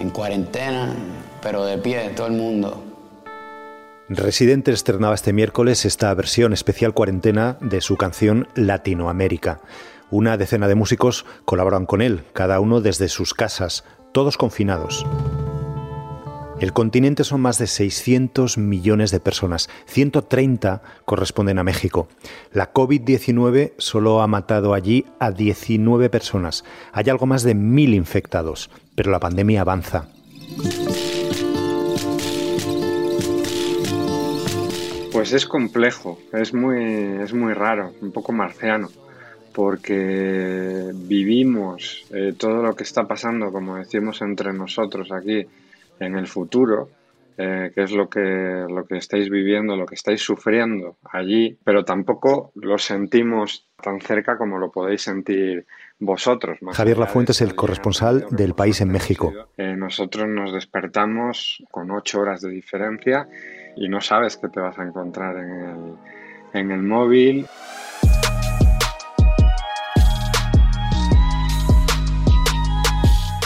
en cuarentena, pero de pie, todo el mundo. Residente estrenaba este miércoles esta versión especial cuarentena de su canción Latinoamérica. Una decena de músicos colaboran con él, cada uno desde sus casas, todos confinados. El continente son más de 600 millones de personas, 130 corresponden a México. La COVID-19 solo ha matado allí a 19 personas. Hay algo más de mil infectados, pero la pandemia avanza. Pues es complejo, es muy, es muy raro, un poco marciano porque vivimos eh, todo lo que está pasando, como decimos entre nosotros aquí, en el futuro, eh, que es lo que, lo que estáis viviendo, lo que estáis sufriendo allí, pero tampoco lo sentimos tan cerca como lo podéis sentir vosotros. Javier Lafuente es el corresponsal del país en México. Eh, nosotros nos despertamos con ocho horas de diferencia y no sabes qué te vas a encontrar en el, en el móvil.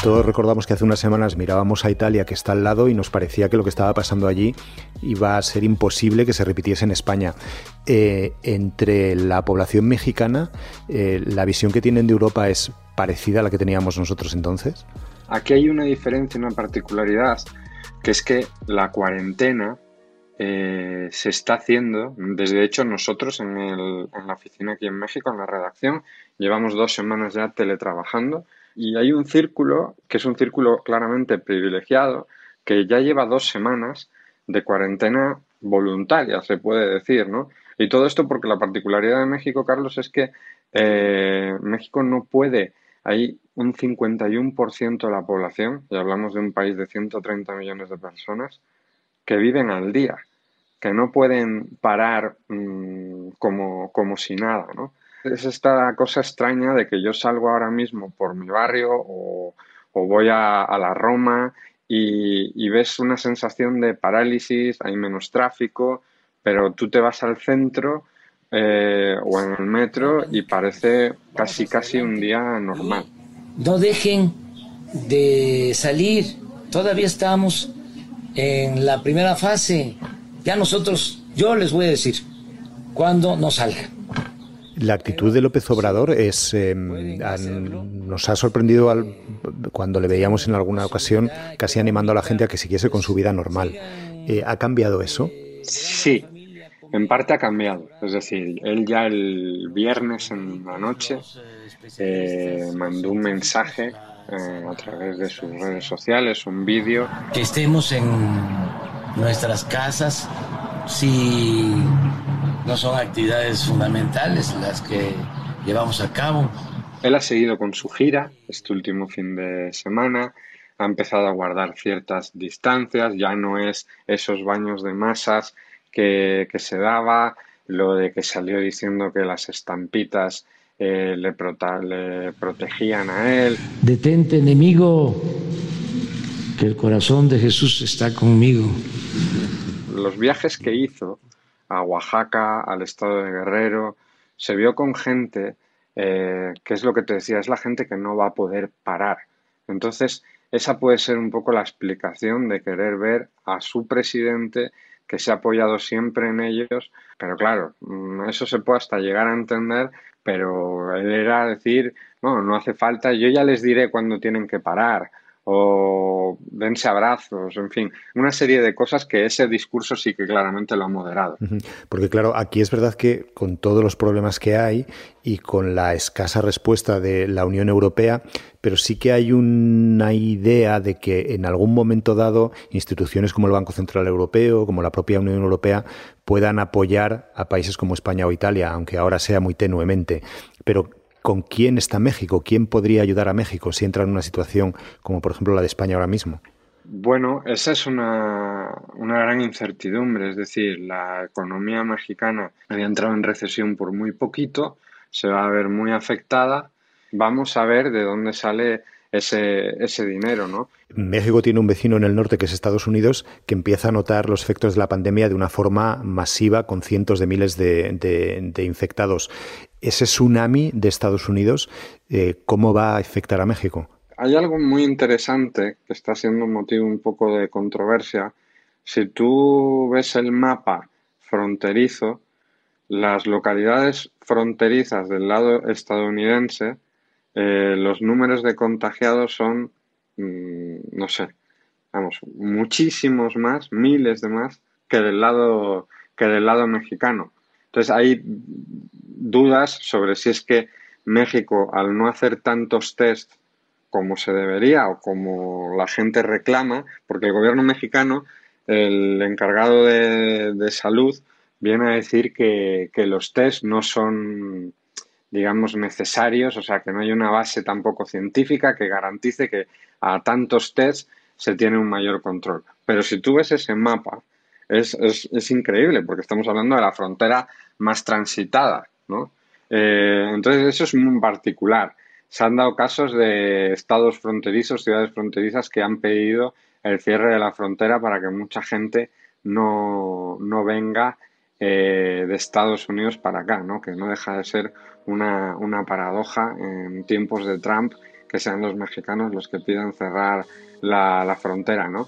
Todos recordamos que hace unas semanas mirábamos a Italia, que está al lado, y nos parecía que lo que estaba pasando allí iba a ser imposible que se repitiese en España. Eh, entre la población mexicana, eh, ¿la visión que tienen de Europa es parecida a la que teníamos nosotros entonces? Aquí hay una diferencia, una particularidad, que es que la cuarentena eh, se está haciendo, desde hecho nosotros en, en la oficina aquí en México, en la redacción, llevamos dos semanas ya teletrabajando y hay un círculo, que es un círculo claramente privilegiado, que ya lleva dos semanas de cuarentena voluntaria, se puede decir, ¿no? Y todo esto porque la particularidad de México, Carlos, es que eh, México no puede, hay un 51% de la población, y hablamos de un país de 130 millones de personas, que viven al día, que no pueden parar mm, como, como si nada, ¿no? Es esta cosa extraña de que yo salgo ahora mismo por mi barrio o, voy a, la Roma y, ves una sensación de parálisis, hay menos tráfico, pero tú te vas al centro eh, o en el metro y parece casi casi un día normal. No dejen de salir, todavía estamos en la primera fase. Ya nosotros, yo les voy a decir, cuando no salgan la actitud de López Obrador es em, nos ha sorprendido cuando le veíamos en alguna ocasión casi animando a la gente a que siguiese con su vida normal. Eh, ¿Ha cambiado eso? Sí, en parte ha cambiado. Es decir, él ya el viernes en la noche eh, mandó un mensaje eh, a través de sus redes sociales, un vídeo. Que estemos en nuestras casas, si no son actividades fundamentales las que llevamos a cabo. Él ha seguido con su gira este último fin de semana, ha empezado a guardar ciertas distancias, ya no es esos baños de masas que, se daba, lo de que salió diciendo que las estampitas eh, le, le protegían a él. Detente enemigo, que el corazón de Jesús está conmigo. Los viajes que hizo a Oaxaca, al estado de Guerrero, se vio con gente eh, que es lo que te decía, es la gente que no va a poder parar. Entonces, esa puede ser un poco la explicación de querer ver a su presidente que se ha apoyado siempre en ellos, pero claro, mm, eso se puede hasta llegar a entender, pero él era decir, no, no hace falta, yo ya les diré cuándo tienen que parar, o dense abrazos, en fin, una serie de cosas que ese discurso sí que claramente lo ha moderado. Porque claro, aquí es verdad que con todos los problemas que hay y con la escasa respuesta de la Unión Europea, pero sí que hay una idea de que en algún momento dado instituciones como el Banco Central Europeo, como la propia Unión Europea, puedan apoyar a países como España o Italia, aunque ahora sea muy tenuemente. Pero ¿con quién está México? ¿Quién podría ayudar a México si entra en una situación como por ejemplo la de España ahora mismo? Bueno, esa es una, gran incertidumbre, es decir, la economía mexicana había entrado en recesión por muy poquito, se va a ver muy afectada, vamos a ver de dónde sale ese, ese dinero, ¿no? México tiene un vecino en el norte que es Estados Unidos que empieza a notar los efectos de la pandemia de una forma masiva con cientos de miles de, infectados. Ese tsunami de Estados Unidos, eh, ¿cómo va a afectar a México? Hay algo muy interesante que está siendo un motivo un poco de controversia. Si tú ves el mapa fronterizo, las localidades fronterizas del lado estadounidense, eh, los números de contagiados son, mm, no sé, vamos, muchísimos más, miles de más que del lado, que del lado mexicano. Entonces hay dudas sobre si es que México, al no hacer tantos test como se debería o como la gente reclama, porque el gobierno mexicano, el encargado de, salud, viene a decir que, que, los test no son, digamos, necesarios, o sea, que no hay una base tampoco científica que garantice que a tantos test se tiene un mayor control. Pero si tú ves ese mapa, es, es, es increíble, porque estamos hablando de la frontera más transitada, ¿no? Eh, entonces, eso es muy particular. Se han dado casos de estados fronterizos, ciudades fronterizas que han pedido el cierre de la frontera para que mucha gente no, no venga eh, de Estados Unidos para acá, ¿no? que no deja de ser una, una paradoja en tiempos de Trump que sean los mexicanos los que pidan cerrar la, la frontera, ¿no?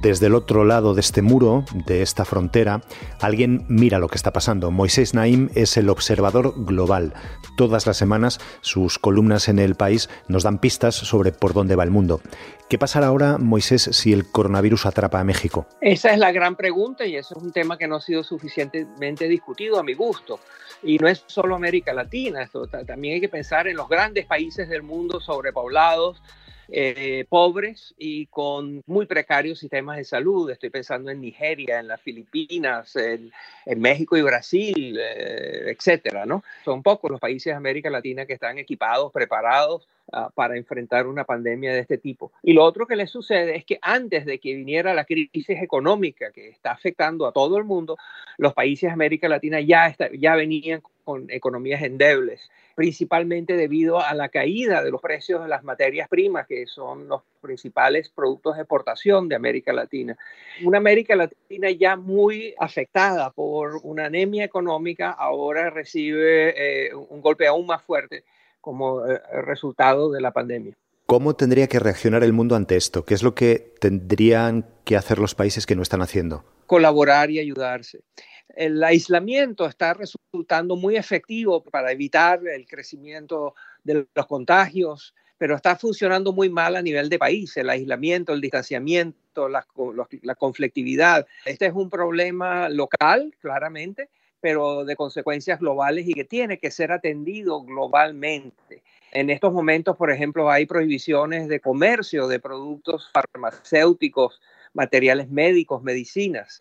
Desde el otro lado de este muro, de esta frontera, alguien mira lo que está pasando. Moisés Naim es el observador global. Todas las semanas sus columnas en el país nos dan pistas sobre por dónde va el mundo. ¿Qué pasará ahora, Moisés, si el coronavirus atrapa a México? Esa es la gran pregunta y eso es un tema que no ha sido suficientemente discutido a mi gusto. Y no es solo América Latina, también hay que pensar en los grandes países del mundo sobrepoblados, eh, pobres y con muy precarios sistemas de salud. Estoy pensando en Nigeria, en las Filipinas, en, México y Brasil, eh, etcétera, ¿no? Son pocos los países de América Latina que están equipados, preparados uh, para enfrentar una pandemia de este tipo. Y lo otro que le sucede es que antes de que viniera la crisis económica que está afectando a todo el mundo, los países de América Latina ya, ya venían con economías endebles principalmente debido a la caída de los precios de las materias primas, que son los principales productos de exportación de América Latina. Una América Latina ya muy afectada por una anemia económica, ahora recibe eh, un golpe aún más fuerte como eh, resultado de la pandemia. ¿Cómo tendría que reaccionar el mundo ante esto? ¿Qué es lo que tendrían que hacer los países que no están haciendo? Colaborar y ayudarse el aislamiento está resultando muy efectivo para evitar el crecimiento de los contagios, pero está funcionando muy mal a nivel de país, el aislamiento, el distanciamiento, la, conflictividad. Este es un problema local, claramente, pero de consecuencias globales y que tiene que ser atendido globalmente. En estos momentos, por ejemplo, hay prohibiciones de comercio de productos farmacéuticos, materiales médicos, medicinas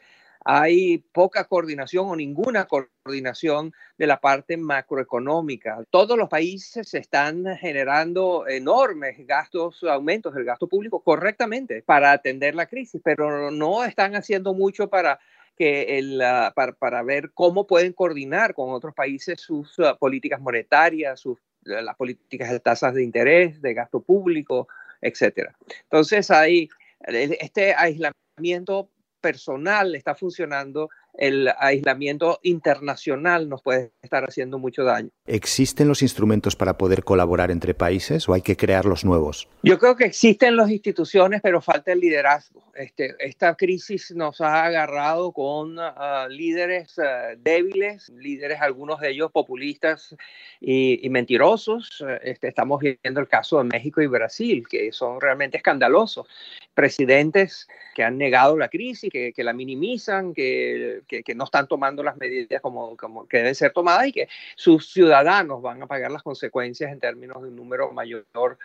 hay poca coordinación o ninguna coordinación de la parte macroeconómica. Todos los países están generando enormes gastos, aumentos del gasto público correctamente para atender la crisis, pero no están haciendo mucho para que el, ah, para, ver cómo pueden coordinar con otros países sus ah, políticas monetarias, sus, las políticas de tasas de interés, de gasto público, etcétera. Entonces hay este aislamiento personal está funcionando, el aislamiento internacional nos puede estar haciendo mucho daño. ¿Existen los instrumentos para poder colaborar entre países o hay que crear los nuevos? Yo creo que existen las instituciones, pero falta el liderazgo. Este, esta crisis nos ha agarrado con ah, líderes ah, débiles, líderes algunos de ellos populistas y, mentirosos. Este, estamos viendo el caso de México y Brasil, que son realmente escandalosos. Presidentes que han negado la crisis, que, la minimizan, que, no están tomando las medidas como, deben ser tomadas y que sus ciudadanos van a pagar las consecuencias en términos de un número mayor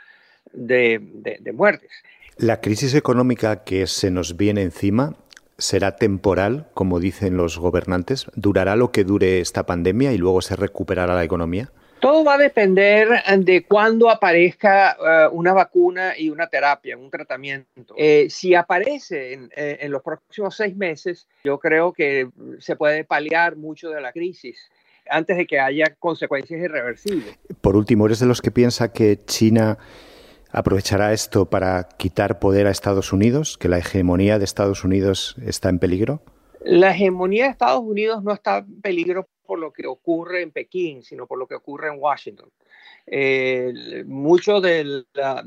de, muertes. La crisis económica que se nos viene encima será temporal, como dicen los gobernantes. ¿Durará lo que dure esta pandemia y luego se recuperará la economía? Todo va a depender de cuándo aparezca eh, una vacuna y una terapia, un tratamiento. Eh, si aparece en, eh, en, los próximos seis meses, yo creo que se puede paliar mucho de la crisis antes de que haya consecuencias irreversibles. Por último, ¿eres de los que piensa que China aprovechará esto para quitar poder a Estados Unidos, que la hegemonía de Estados Unidos está en peligro? La hegemonía de Estados Unidos no está en peligro por lo que ocurre en Pekín, sino por lo que ocurre en Washington. mucho de la,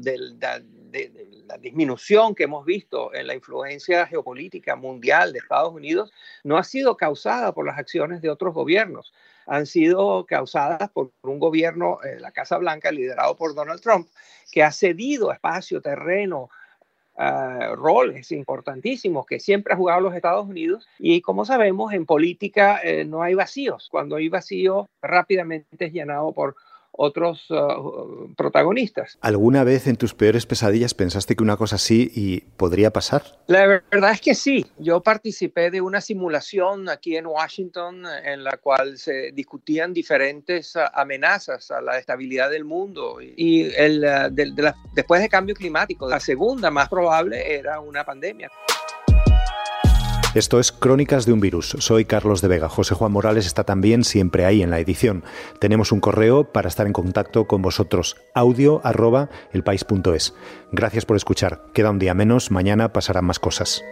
de la, disminución que hemos visto en la influencia geopolítica mundial de Estados Unidos no ha sido causada por las acciones de otros gobiernos, han sido causadas por un gobierno, eh, la Casa Blanca, liderado por Donald Trump, que ha cedido espacio, terreno, uh, roles importantísimos que siempre ha jugado los Estados Unidos. Y como sabemos, en política eh, no hay vacíos. Cuando hay vacío, rápidamente es llenado por otros uh, protagonistas. ¿Alguna vez en tus peores pesadillas pensaste que una cosa así y podría pasar? La verdad es que sí. Yo participé de una simulación aquí en Washington en la cual se discutían diferentes uh, amenazas a la estabilidad del mundo y el, uh, de, de la, después del cambio climático. La segunda más probable era una pandemia. Esto es Crónicas de un Virus. Soy Carlos de Vega. José Juan Morales está también siempre ahí en la edición. Tenemos un correo para estar en contacto con vosotros. Audio arroba. Gracias por escuchar. Queda un día menos. Mañana pasarán más cosas.